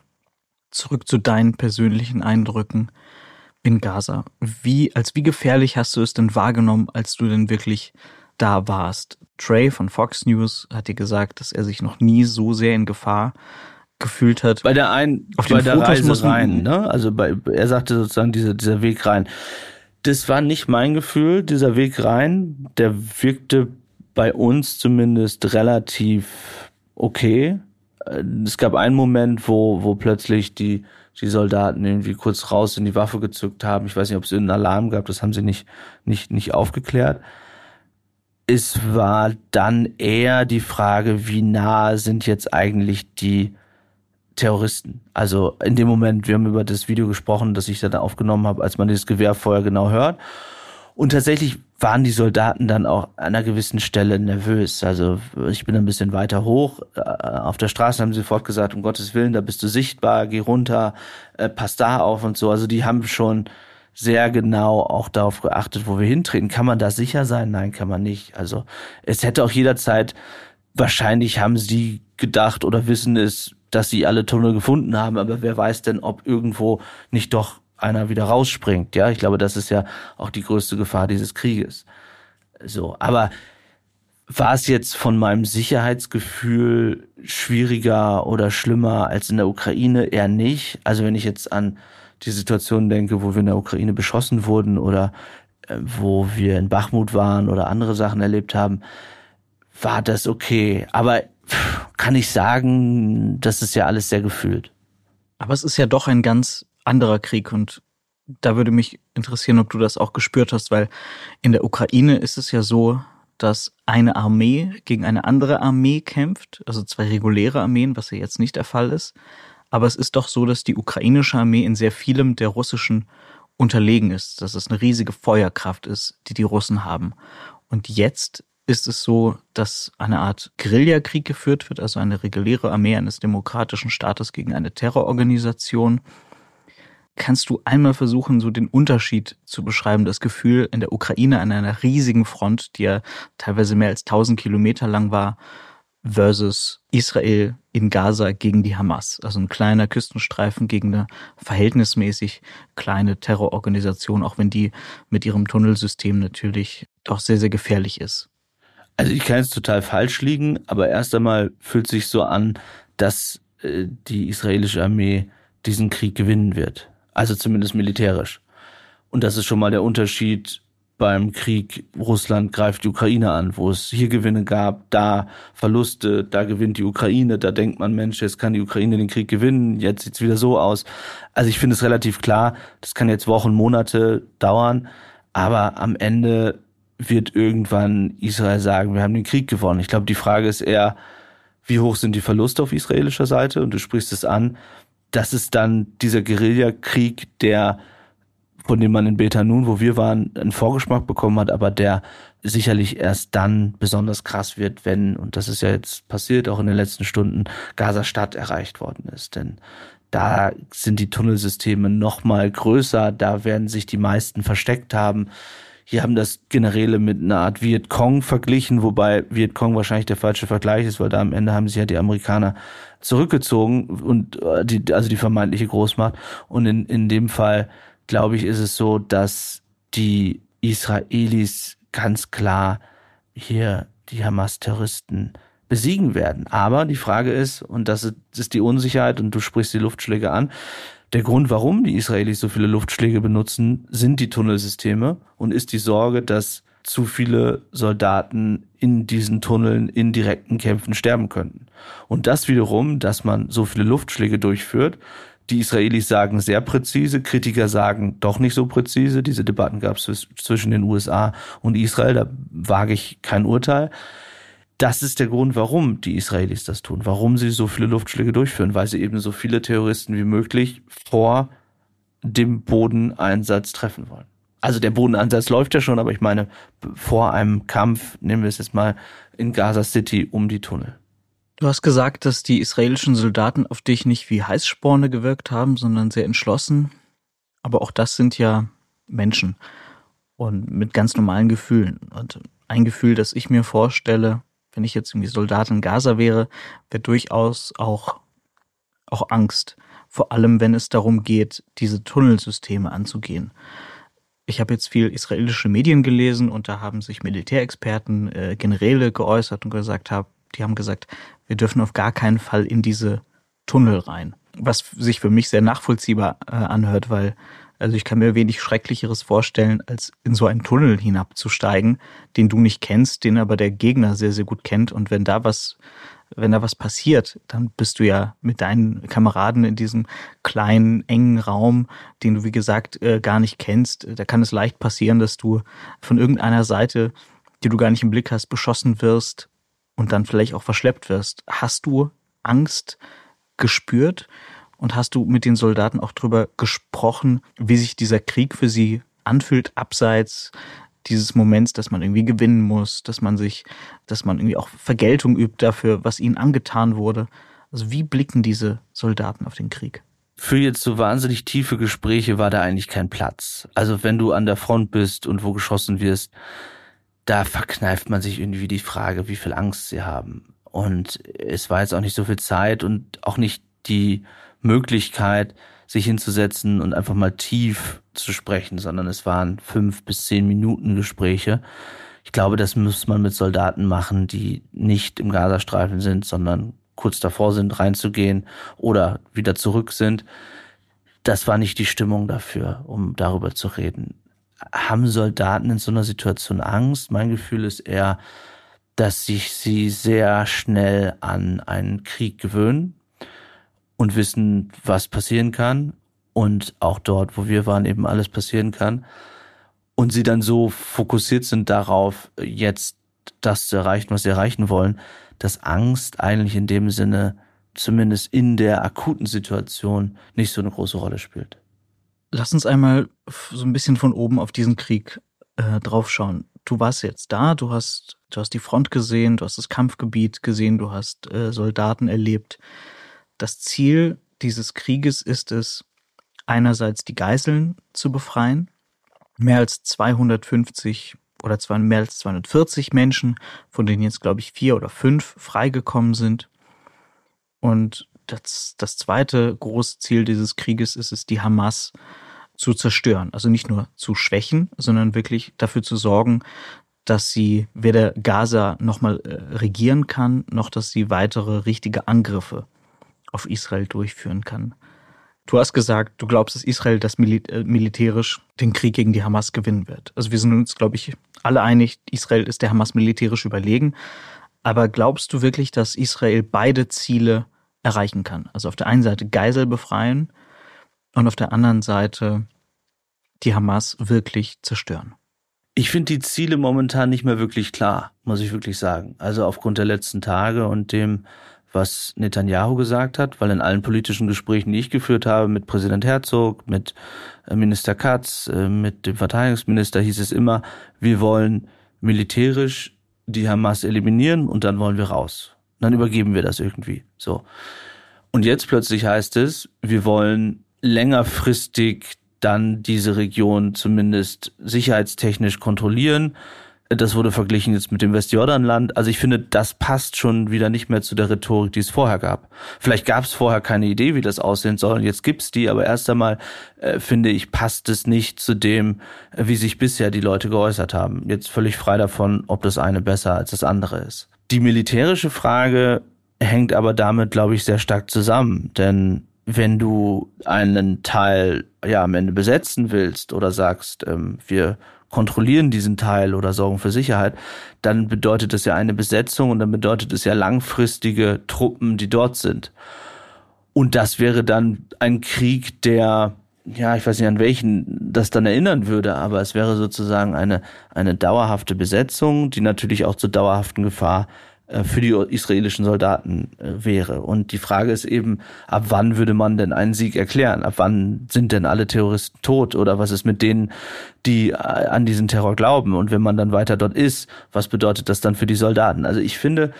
zurück zu deinen persönlichen Eindrücken in Gaza. Wie, als wie gefährlich hast du es denn wahrgenommen, als du denn wirklich da warst? Trey von Fox News hat dir gesagt, dass er sich noch nie so sehr in Gefahr gefühlt hat. Bei der einen, auf bei der Fotos Reise rein, ne? Also bei, er sagte sozusagen dieser, dieser Weg rein. Das war nicht mein Gefühl, dieser Weg rein. Der wirkte bei uns zumindest relativ okay. Es gab einen Moment, wo, wo plötzlich die, die Soldaten irgendwie kurz raus in die Waffe gezückt haben. Ich weiß nicht, ob es irgendeinen Alarm gab, das haben sie nicht, nicht, nicht aufgeklärt es war dann eher die Frage, wie nah sind jetzt eigentlich die Terroristen. Also in dem Moment, wir haben über das Video gesprochen, das ich dann aufgenommen habe, als man dieses Gewehrfeuer genau hört. Und tatsächlich waren die Soldaten dann auch an einer gewissen Stelle nervös. Also ich bin ein bisschen weiter hoch. Äh, auf der Straße haben sie sofort gesagt, um Gottes Willen, da bist du sichtbar, geh runter, äh, pass da auf und so. Also die haben schon sehr genau auch darauf geachtet, wo wir hintreten. Kann man da sicher sein? Nein, kann man nicht. Also es hätte auch jederzeit, wahrscheinlich haben sie gedacht oder wissen es, dass sie alle Tunnel gefunden haben, aber wer weiß denn, ob irgendwo nicht doch einer wieder rausspringt. Ja, ich glaube, das ist ja auch die größte Gefahr dieses Krieges. So, aber war es jetzt von meinem Sicherheitsgefühl schwieriger oder schlimmer als in der Ukraine? Eher nicht. Also wenn ich jetzt an die Situation denke, wo wir in der Ukraine beschossen wurden oder äh, wo wir in Bachmut waren oder andere Sachen erlebt haben, war das okay. Aber kann ich sagen, das ist ja alles sehr gefühlt. Aber es ist ja doch ein ganz anderer Krieg und da würde mich interessieren, ob du das auch gespürt hast, weil in der Ukraine ist es ja so, dass eine Armee gegen eine andere Armee kämpft, also zwei reguläre Armeen, was ja jetzt nicht der Fall ist. Aber es ist doch so, dass die ukrainische Armee in sehr vielem der russischen unterlegen ist, dass es eine riesige Feuerkraft ist, die die Russen haben. Und jetzt ist es so, dass eine Art Guerillakrieg geführt wird, also eine reguläre Armee eines demokratischen Staates gegen eine Terrororganisation. Kannst du einmal versuchen, so den Unterschied zu beschreiben, das Gefühl in der Ukraine an einer riesigen Front, die ja teilweise mehr als 1000 Kilometer lang war, versus Israel in Gaza gegen die Hamas. Also ein kleiner Küstenstreifen gegen eine verhältnismäßig kleine Terrororganisation, auch wenn die mit ihrem Tunnelsystem natürlich doch sehr, sehr gefährlich ist. Also ich kann jetzt total falsch liegen, aber erst einmal fühlt sich so an, dass äh, die israelische Armee diesen Krieg gewinnen wird. Also zumindest militärisch. Und das ist schon mal der Unterschied beim Krieg Russland greift die Ukraine an, wo es hier Gewinne gab, da Verluste, da gewinnt die Ukraine, da denkt man, Mensch, jetzt kann die Ukraine den Krieg gewinnen, jetzt sieht's wieder so aus. Also ich finde es relativ klar, das kann jetzt Wochen, Monate dauern, aber am Ende wird irgendwann Israel sagen, wir haben den Krieg gewonnen. Ich glaube, die Frage ist eher, wie hoch sind die Verluste auf israelischer Seite? Und du sprichst es an, das ist dann dieser Guerillakrieg, der von dem man in Beta Nun, wo wir waren, einen Vorgeschmack bekommen hat, aber der sicherlich erst dann besonders krass wird, wenn, und das ist ja jetzt passiert, auch in den letzten Stunden, Gaza-Stadt erreicht worden ist. Denn da sind die Tunnelsysteme noch mal größer, da werden sich die meisten versteckt haben. Hier haben das Generäle mit einer Art Vietcong verglichen, wobei Vietcong wahrscheinlich der falsche Vergleich ist, weil da am Ende haben sich ja die Amerikaner zurückgezogen und äh, die, also die vermeintliche Großmacht. Und in, in dem Fall, glaube ich, ist es so, dass die Israelis ganz klar hier die Hamas-Terroristen besiegen werden. Aber die Frage ist, und das ist die Unsicherheit, und du sprichst die Luftschläge an, der Grund, warum die Israelis so viele Luftschläge benutzen, sind die Tunnelsysteme und ist die Sorge, dass zu viele Soldaten in diesen Tunneln in direkten Kämpfen sterben könnten. Und das wiederum, dass man so viele Luftschläge durchführt, die Israelis sagen sehr präzise, Kritiker sagen doch nicht so präzise. Diese Debatten gab es zwischen den USA und Israel, da wage ich kein Urteil das ist der Grund, warum die Israelis das tun, warum sie so viele Luftschläge durchführen, weil sie eben so viele Terroristen wie möglich vor dem Bodeneinsatz treffen wollen. Also der Bodeneinsatz läuft ja schon, aber ich meine, vor einem Kampf, nehmen wir es jetzt mal in Gaza City um die Tunnel. Du hast gesagt, dass die israelischen Soldaten auf dich nicht wie Heißsporne gewirkt haben, sondern sehr entschlossen. Aber auch das sind ja Menschen und mit ganz normalen Gefühlen. Und ein Gefühl, das ich mir vorstelle, wenn ich jetzt irgendwie Soldat in Gaza wäre, wäre durchaus auch, auch Angst. Vor allem, wenn es darum geht, diese Tunnelsysteme anzugehen. Ich habe jetzt viel israelische Medien gelesen und da haben sich Militärexperten, äh, Generäle geäußert und gesagt haben, die haben gesagt, wir dürfen auf gar keinen Fall in diese Tunnel rein. Was sich für mich sehr nachvollziehbar äh, anhört, weil also ich kann mir wenig Schrecklicheres vorstellen, als in so einen Tunnel hinabzusteigen, den du nicht kennst, den aber der Gegner sehr, sehr gut kennt. Und wenn da was, wenn da was passiert, dann bist du ja mit deinen Kameraden in diesem kleinen, engen Raum, den du, wie gesagt, äh, gar nicht kennst. Da kann es leicht passieren, dass du von irgendeiner Seite, die du gar nicht im Blick hast, beschossen wirst und dann vielleicht auch verschleppt wirst. Hast du Angst gespürt? Und hast du mit den Soldaten auch drüber gesprochen, wie sich dieser Krieg für sie anfühlt, abseits dieses Moments, dass man irgendwie gewinnen muss, dass man sich, dass man irgendwie auch Vergeltung übt dafür, was ihnen angetan wurde. Also wie blicken diese Soldaten auf den Krieg? Für jetzt so wahnsinnig tiefe Gespräche war da eigentlich kein Platz. Also wenn du an der Front bist und wo geschossen wirst, da verkneift man sich irgendwie die Frage, wie viel Angst sie haben. Und es war jetzt auch nicht so viel Zeit und auch nicht die Möglichkeit, sich hinzusetzen und einfach mal tief zu sprechen, sondern es waren fünf bis zehn Minuten Gespräche. Ich glaube, das muss man mit Soldaten machen, die nicht im Gazastreifen sind, sondern kurz davor sind, reinzugehen oder wieder zurück sind. Das war nicht die Stimmung dafür, um darüber zu reden. Haben Soldaten in so einer Situation Angst? Mein Gefühl ist eher, dass sich sie sehr schnell an einen Krieg gewöhnen, und wissen, was passieren kann und auch dort, wo wir waren, eben alles passieren kann. Und sie dann so fokussiert sind darauf, jetzt das zu erreichen, was sie erreichen wollen, dass Angst eigentlich in dem Sinne, zumindest in der akuten Situation, nicht so eine große Rolle spielt. Lass uns einmal so ein bisschen von oben auf diesen Krieg äh, draufschauen. Du warst jetzt da, du hast, du hast die Front gesehen, du hast das Kampfgebiet gesehen, du hast äh, Soldaten erlebt. Das Ziel dieses Krieges ist es, einerseits die Geiseln zu befreien. Mehr als 250 oder mehr als 240 Menschen, von denen jetzt, glaube ich, vier oder fünf freigekommen sind. Und das, das zweite große Ziel dieses Krieges ist es, die Hamas zu zerstören. Also nicht nur zu schwächen, sondern wirklich dafür zu sorgen, dass sie weder Gaza nochmal äh, regieren kann, noch dass sie weitere richtige Angriffe auf Israel durchführen kann. Du hast gesagt, du glaubst, dass Israel das Mil äh, militärisch den Krieg gegen die Hamas gewinnen wird. Also wir sind uns, glaube ich, alle einig, Israel ist der Hamas militärisch überlegen. Aber glaubst du wirklich, dass Israel beide Ziele erreichen kann? Also auf der einen Seite Geisel befreien und auf der anderen Seite die Hamas wirklich zerstören? Ich finde die Ziele momentan nicht mehr wirklich klar, muss ich wirklich sagen. Also aufgrund der letzten Tage und dem, was Netanyahu gesagt hat, weil in allen politischen Gesprächen, die ich geführt habe, mit Präsident Herzog, mit äh, Minister Katz, äh, mit dem Verteidigungsminister, hieß es immer, wir wollen militärisch die Hamas eliminieren und dann wollen wir raus. Dann übergeben wir das irgendwie. So. Und jetzt plötzlich heißt es, wir wollen längerfristig dann diese Region zumindest sicherheitstechnisch kontrollieren das wurde verglichen jetzt mit dem Westjordanland. Also ich finde, das passt schon wieder nicht mehr zu der Rhetorik, die es vorher gab. Vielleicht gab es vorher keine Idee, wie das aussehen soll. Jetzt gibt's die, aber erst einmal äh, finde ich, passt es nicht zu dem, äh, wie sich bisher die Leute geäußert haben. Jetzt völlig frei davon, ob das eine besser als das andere ist. Die militärische Frage hängt aber damit, glaube ich, sehr stark zusammen. Denn wenn du einen Teil ja am Ende besetzen willst oder sagst, ähm, wir kontrollieren diesen Teil oder sorgen für Sicherheit, dann bedeutet das ja eine Besetzung und dann bedeutet es ja langfristige Truppen, die dort sind. Und das wäre dann ein Krieg, der, ja, ich weiß nicht, an welchen das dann erinnern würde, aber es wäre sozusagen eine, eine dauerhafte Besetzung, die natürlich auch zur dauerhaften Gefahr für die israelischen Soldaten äh, wäre. Und die Frage ist eben, ab wann würde man denn einen Sieg erklären? Ab wann sind denn alle Terroristen tot? Oder was ist mit denen, die äh, an diesen Terror glauben? Und wenn man dann weiter dort ist, was bedeutet das dann für die Soldaten? Also ich finde,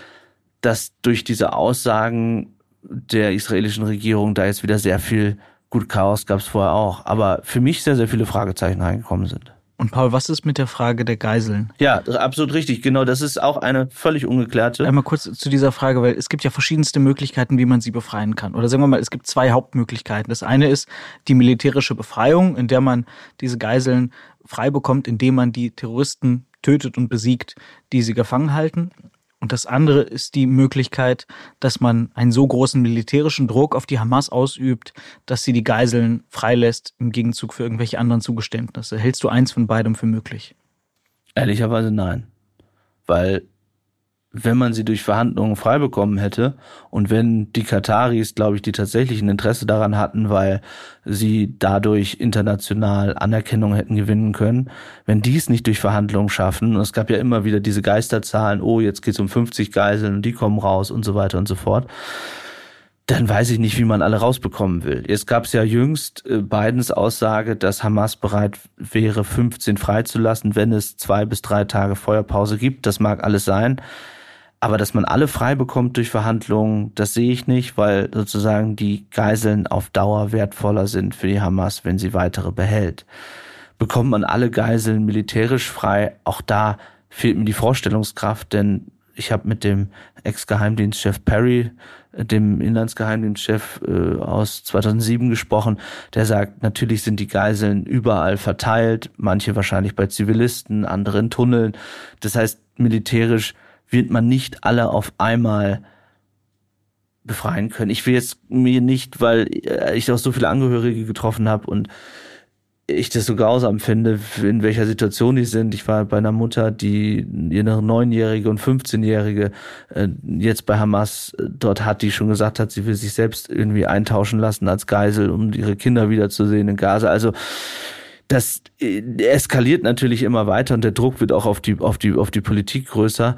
dass durch diese Aussagen der israelischen Regierung da jetzt wieder sehr viel, gut, Chaos gab es vorher auch, aber für mich sehr, sehr viele Fragezeichen reingekommen sind. Und Paul, was ist mit der Frage der Geiseln? Ja, absolut richtig. Genau, das ist auch eine völlig ungeklärte. Einmal kurz zu dieser Frage, weil es gibt ja verschiedenste Möglichkeiten, wie man sie befreien kann. Oder sagen wir mal, es gibt zwei Hauptmöglichkeiten. Das eine ist die militärische Befreiung, in der man diese Geiseln frei bekommt, indem man die Terroristen tötet und besiegt, die sie gefangen halten. Und das andere ist die Möglichkeit, dass man einen so großen militärischen Druck auf die Hamas ausübt, dass sie die Geiseln freilässt im Gegenzug für irgendwelche anderen Zugeständnisse. Hältst du eins von beidem für möglich? Ehrlicherweise nein. Weil wenn man sie durch Verhandlungen frei bekommen hätte und wenn die Kataris, glaube ich, die tatsächlich ein Interesse daran hatten, weil sie dadurch international Anerkennung hätten gewinnen können, wenn die es nicht durch Verhandlungen schaffen, und es gab ja immer wieder diese Geisterzahlen, oh, jetzt geht's um 50 Geiseln und die kommen raus und so weiter und so fort, dann weiß ich nicht, wie man alle rausbekommen will. Jetzt gab es ja jüngst äh, Bidens Aussage, dass Hamas bereit wäre, 15 freizulassen, wenn es zwei bis drei Tage Feuerpause gibt. Das mag alles sein. Aber dass man alle frei bekommt durch Verhandlungen, das sehe ich nicht, weil sozusagen die Geiseln auf Dauer wertvoller sind für die Hamas, wenn sie weitere behält. Bekommt man alle Geiseln militärisch frei, auch da fehlt mir die Vorstellungskraft, denn ich habe mit dem Ex-Geheimdienstchef Perry, dem Inlandsgeheimdienstchef äh, aus 2007 gesprochen, der sagt, natürlich sind die Geiseln überall verteilt, manche wahrscheinlich bei Zivilisten, andere in Tunneln. Das heißt, militärisch wird man nicht alle auf einmal befreien können. Ich will jetzt mir nicht, weil äh, ich auch so viele Angehörige getroffen habe und ich das so grausam finde, in welcher Situation die sind. Ich war bei einer Mutter, die ihre neunjährige und 15-jährige äh, jetzt bei Hamas äh, dort hat, die schon gesagt hat, sie will sich selbst irgendwie eintauschen lassen als Geisel, um ihre Kinder wiederzusehen in Gaza. Also das eskaliert natürlich immer weiter und der Druck wird auch auf die auf die auf die Politik größer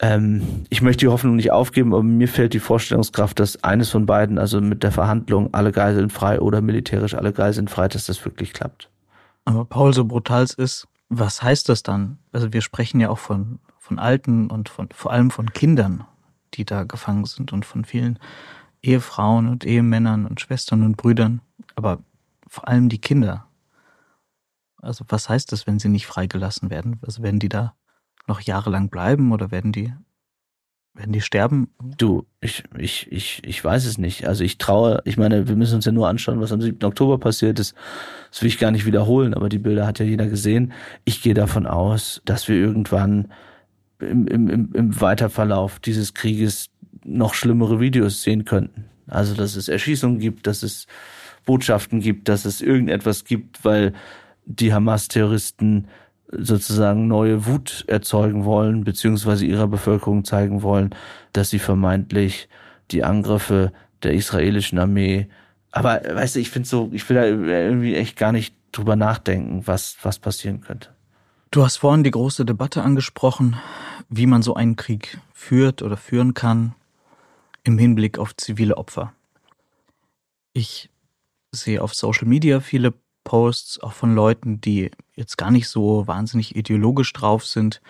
ähm, ich möchte die Hoffnung nicht aufgeben, aber mir fällt die Vorstellungskraft, dass eines von beiden, also mit der Verhandlung alle Geiseln frei oder militärisch alle Geiseln frei, dass das wirklich klappt. Aber Paul, so brutal es ist, was heißt das dann? Also wir sprechen ja auch von, von Alten und von, vor allem von Kindern, die da gefangen sind und von vielen Ehefrauen und Ehemännern und Schwestern und Brüdern, aber vor allem die Kinder. Also was heißt das, wenn sie nicht freigelassen werden? Also werden die da noch jahrelang bleiben oder werden die werden die sterben? Du, ich, ich, ich, ich weiß es nicht. Also ich traue, ich meine, wir müssen uns ja nur anschauen, was am 7. Oktober passiert ist. Das will ich gar nicht wiederholen, aber die Bilder hat ja jeder gesehen. Ich gehe davon aus, dass wir irgendwann im, im, im Weiterverlauf dieses Krieges noch schlimmere Videos sehen könnten. Also dass es Erschießungen gibt, dass es Botschaften gibt, dass es irgendetwas gibt, weil die Hamas-Terroristen sozusagen neue Wut erzeugen wollen, beziehungsweise ihrer Bevölkerung zeigen wollen, dass sie vermeintlich die Angriffe der israelischen Armee, aber weißt du, ich finde so, ich will da irgendwie echt gar nicht drüber nachdenken, was, was passieren könnte. Du hast vorhin die große Debatte angesprochen, wie man so einen Krieg führt oder führen kann. im Hinblick auf zivile Opfer. Ich sehe auf Social Media viele Posts auch von Leuten, die jetzt gar nicht so wahnsinnig ideologisch drauf sind,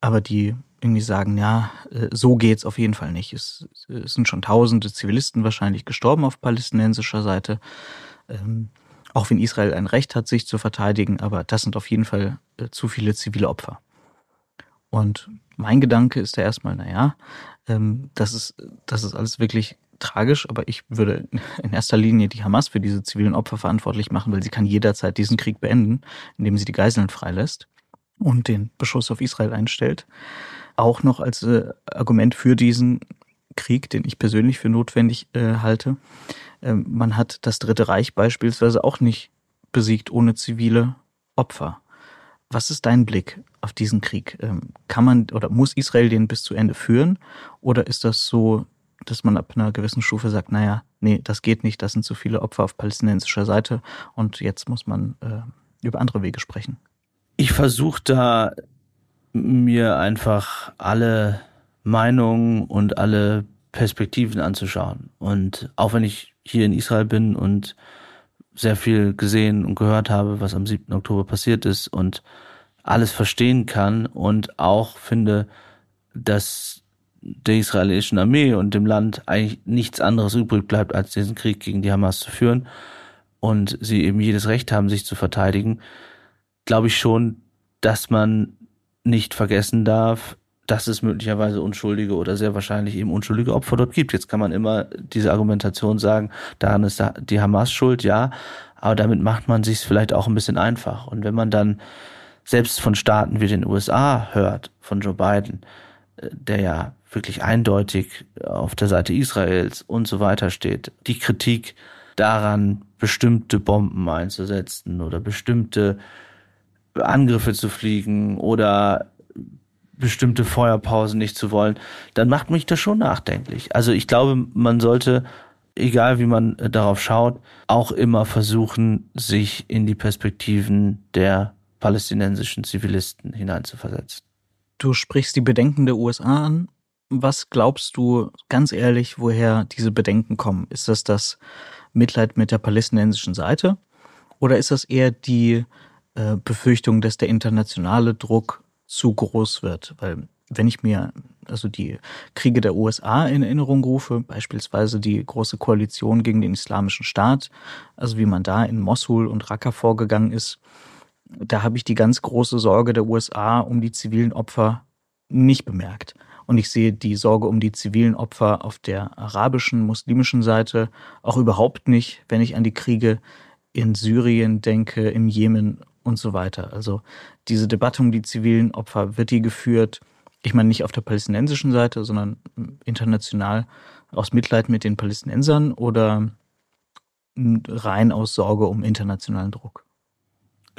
aber die irgendwie sagen, ja, äh, so geht's auf jeden Fall nicht. Es, es sind schon tausende Zivilisten wahrscheinlich gestorben auf palästinensischer Seite. Ähm, auch wenn Israel ein Recht hat, sich zu verteidigen, aber das sind auf jeden Fall äh, zu viele zivile Opfer. Und mein Gedanke ist ja erstmal, naja, ähm, das ist, das ist alles wirklich tragisch, aber ich würde in erster Linie die Hamas für diese zivilen Opfer verantwortlich machen, weil sie kann jederzeit diesen Krieg beenden, indem sie die Geiseln freilässt und den Beschuss auf Israel einstellt. Auch noch als äh, Argument für diesen Krieg, den ich persönlich für notwendig äh, halte. Ähm, man hat das Dritte Reich beispielsweise auch nicht besiegt ohne zivile Opfer. Was ist dein Blick auf diesen Krieg? Ähm, kann man oder muss Israel den bis zu Ende führen? Oder ist das so, dass man ab einer gewissen Stufe sagt, naja, nee, das geht nicht, das sind zu viele Opfer auf palästinensischer Seite und jetzt muss man äh, über andere Wege sprechen? Ich versuche da mir einfach alle Meinungen und alle Perspektiven anzuschauen. Und auch wenn ich hier in Israel bin und sehr viel gesehen und gehört habe, was am 7. Oktober passiert ist und alles verstehen kann und auch finde, dass der israelischen Armee und dem Land eigentlich nichts anderes übrig bleibt, als diesen Krieg gegen die Hamas zu führen und sie eben jedes Recht haben, sich zu verteidigen, glaube ich schon, dass man nicht vergessen darf, dass es möglicherweise unschuldige oder sehr wahrscheinlich eben unschuldige Opfer dort gibt. Jetzt kann man immer diese Argumentation sagen, daran ist die Hamas schuld, ja, aber damit macht man sich vielleicht auch ein bisschen einfach. Und wenn man dann selbst von Staaten wie den USA hört, von Joe Biden, äh, der ja wirklich eindeutig auf der Seite Israels und so weiter steht, die Kritik daran, bestimmte Bomben einzusetzen oder bestimmte Angriffe zu fliegen oder bestimmte Feuerpausen nicht zu wollen, dann macht mich das schon nachdenklich. Also ich glaube, man sollte, egal wie man darauf schaut, auch immer versuchen, sich in die Perspektiven der palästinensischen Zivilisten hineinzuversetzen. Du sprichst die Bedenken der USA an. Was glaubst du ganz ehrlich, woher diese Bedenken kommen? Ist das das Mitleid mit der palästinensischen Seite oder ist das eher die äh, Befürchtung, dass der internationale Druck zu groß wird. Weil wenn ich mir also die Kriege der USA in Erinnerung rufe, beispielsweise die große Koalition gegen den Islamischen Staat, also wie man da in Mosul und Raqqa vorgegangen ist, da habe ich die ganz große Sorge der USA um die zivilen Opfer nicht bemerkt. Und ich sehe die Sorge um die zivilen Opfer auf der arabischen, muslimischen Seite auch überhaupt nicht, wenn ich an die Kriege in Syrien denke, im Jemen und so weiter. Also diese Debatte um die zivilen Opfer, wird die geführt, ich meine nicht auf der palästinensischen Seite, sondern international aus Mitleid mit den Palästinensern oder rein aus Sorge um internationalen Druck?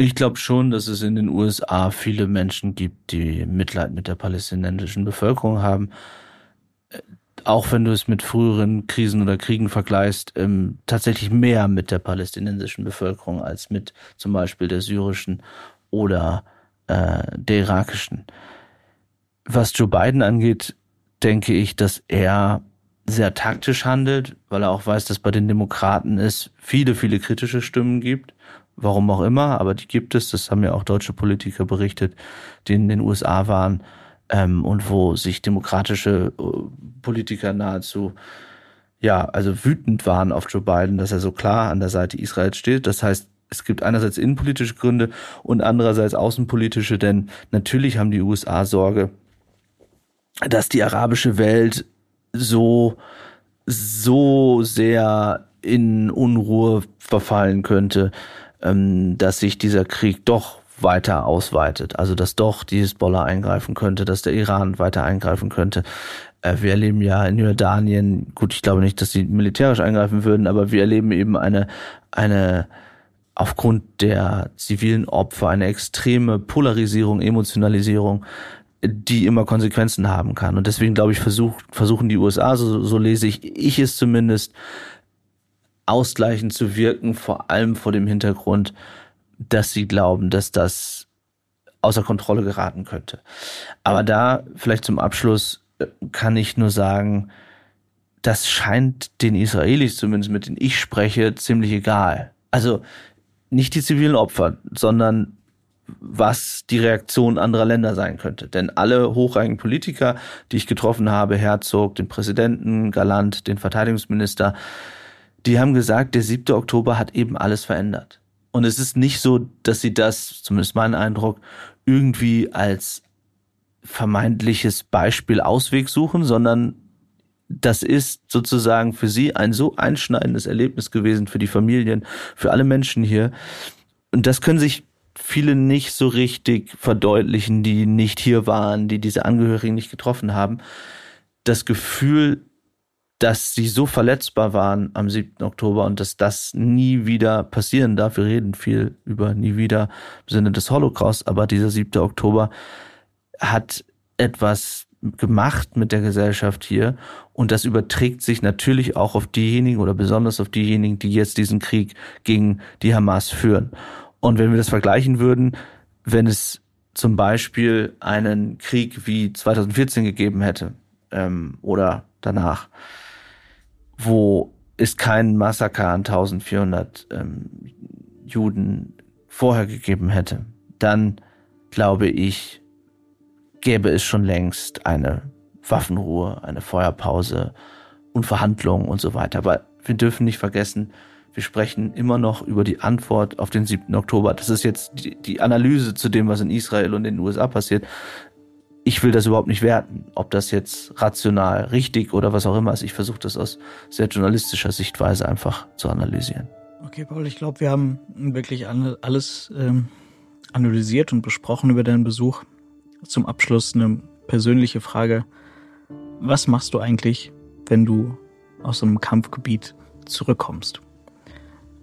Ich glaube schon, dass es in den USA viele Menschen gibt, die Mitleid mit der palästinensischen Bevölkerung haben auch wenn du es mit früheren Krisen oder Kriegen vergleichst, ähm, tatsächlich mehr mit der palästinensischen Bevölkerung als mit zum Beispiel der syrischen oder äh, der irakischen. Was Joe Biden angeht, denke ich, dass er sehr taktisch handelt, weil er auch weiß, dass bei den Demokraten es viele, viele kritische Stimmen gibt. Warum auch immer, aber die gibt es. Das haben ja auch deutsche Politiker berichtet, die in den USA waren ähm, und wo sich demokratische äh, Politiker nahezu ja, also wütend waren auf Joe Biden, dass er so klar an der Seite Israels steht. Das heißt, es gibt einerseits innenpolitische Gründe und andererseits außenpolitische, denn natürlich haben die USA Sorge, dass die arabische Welt so, so sehr in Unruhe verfallen könnte, ähm, dass sich dieser Krieg doch weiter ausweitet. Also dass doch die Hisbollah eingreifen könnte, dass der Iran weiter eingreifen könnte. Äh, wir erleben ja in Jordanien, gut, ich glaube nicht, dass sie militärisch eingreifen würden, aber wir erleben eben eine, eine aufgrund der zivilen Opfer eine extreme Polarisierung, Emotionalisierung, die immer Konsequenzen haben kann. Und deswegen glaube ich, versuch, versuchen die USA, so, so lese ich, ich es zumindest, ausgleichend zu wirken, vor allem vor dem Hintergrund, dass sie glauben, dass das außer Kontrolle geraten könnte. Aber da vielleicht zum Abschluss äh, kann ich nur sagen, das scheint den Israelis, zumindest mit denen ich spreche, ziemlich egal. Also nicht die zivilen Opfer, sondern was die Reaktion anderer Länder sein könnte. Denn alle hochrangigen Politiker, die ich getroffen habe, Herzog, den Präsidenten, Galant, den Verteidigungsminister, die haben gesagt, der 7. Oktober hat eben alles verändert. Und es ist nicht so, dass sie das, zumindest mein Eindruck, irgendwie als vermeintliches Beispiel Ausweg suchen, sondern das ist sozusagen für sie ein so einschneidendes Erlebnis gewesen, für die Familien, für alle Menschen hier. Und das können sich viele nicht so richtig verdeutlichen, die nicht hier waren, die diese Angehörigen nicht getroffen haben. Das Gefühl, dass sie so verletzbar waren am 7. Oktober und dass das nie wieder passieren darf. Wir reden viel über nie wieder im Sinne des Holocaust, aber dieser 7. Oktober hat etwas gemacht mit der Gesellschaft hier und das überträgt sich natürlich auch auf diejenigen oder besonders auf diejenigen, die jetzt diesen Krieg gegen die Hamas führen. Und wenn wir das vergleichen würden, wenn es zum Beispiel einen Krieg wie 2014 gegeben hätte ähm, oder danach, wo es kein Massaker an 1400 ähm, Juden vorher gegeben hätte, dann glaube ich, gäbe es schon längst eine Waffenruhe, eine Feuerpause und Verhandlungen und so weiter. Aber wir dürfen nicht vergessen, wir sprechen immer noch über die Antwort auf den 7. Oktober. Das ist jetzt die, die Analyse zu dem, was in Israel und in den USA passiert. Ich will das überhaupt nicht werten, ob das jetzt rational richtig oder was auch immer ist. Ich versuche das aus sehr journalistischer Sichtweise einfach zu analysieren. Okay, Paul, ich glaube, wir haben wirklich alles ähm, analysiert und besprochen über deinen Besuch. Zum Abschluss eine persönliche Frage. Was machst du eigentlich, wenn du aus einem Kampfgebiet zurückkommst?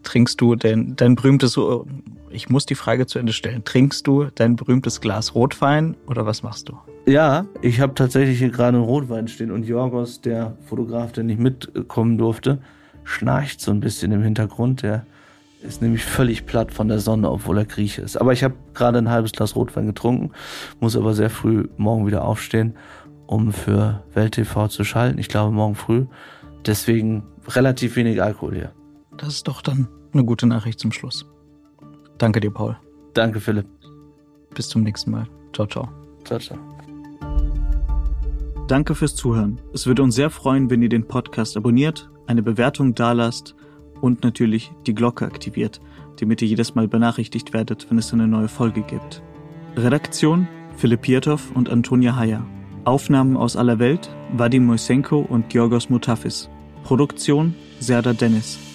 Trinkst du dein, dein berühmtes, ich muss die Frage zu Ende stellen, trinkst du dein berühmtes Glas Rotwein oder was machst du? Ja, ich habe tatsächlich hier gerade einen Rotwein stehen und Jorgos, der Fotograf, der nicht mitkommen durfte, schnarcht so ein bisschen im Hintergrund. Der ist nämlich völlig platt von der Sonne, obwohl er Grieche ist. Aber ich habe gerade ein halbes Glas Rotwein getrunken, muss aber sehr früh morgen wieder aufstehen, um für Welt TV zu schalten. Ich glaube morgen früh. Deswegen relativ wenig Alkohol hier. Das ist doch dann eine gute Nachricht zum Schluss. Danke dir, Paul. Danke, Philipp. Bis zum nächsten Mal. Ciao, ciao. Ciao, ciao. Danke fürs Zuhören. Es würde uns sehr freuen, wenn ihr den Podcast abonniert, eine Bewertung dalasst und natürlich die Glocke aktiviert, damit ihr jedes Mal benachrichtigt werdet, wenn es eine neue Folge gibt. Redaktion Philipp Pietow und Antonia Heyer. Aufnahmen aus aller Welt Vadim Moisenko und Georgos Mutafis. Produktion Serda Dennis.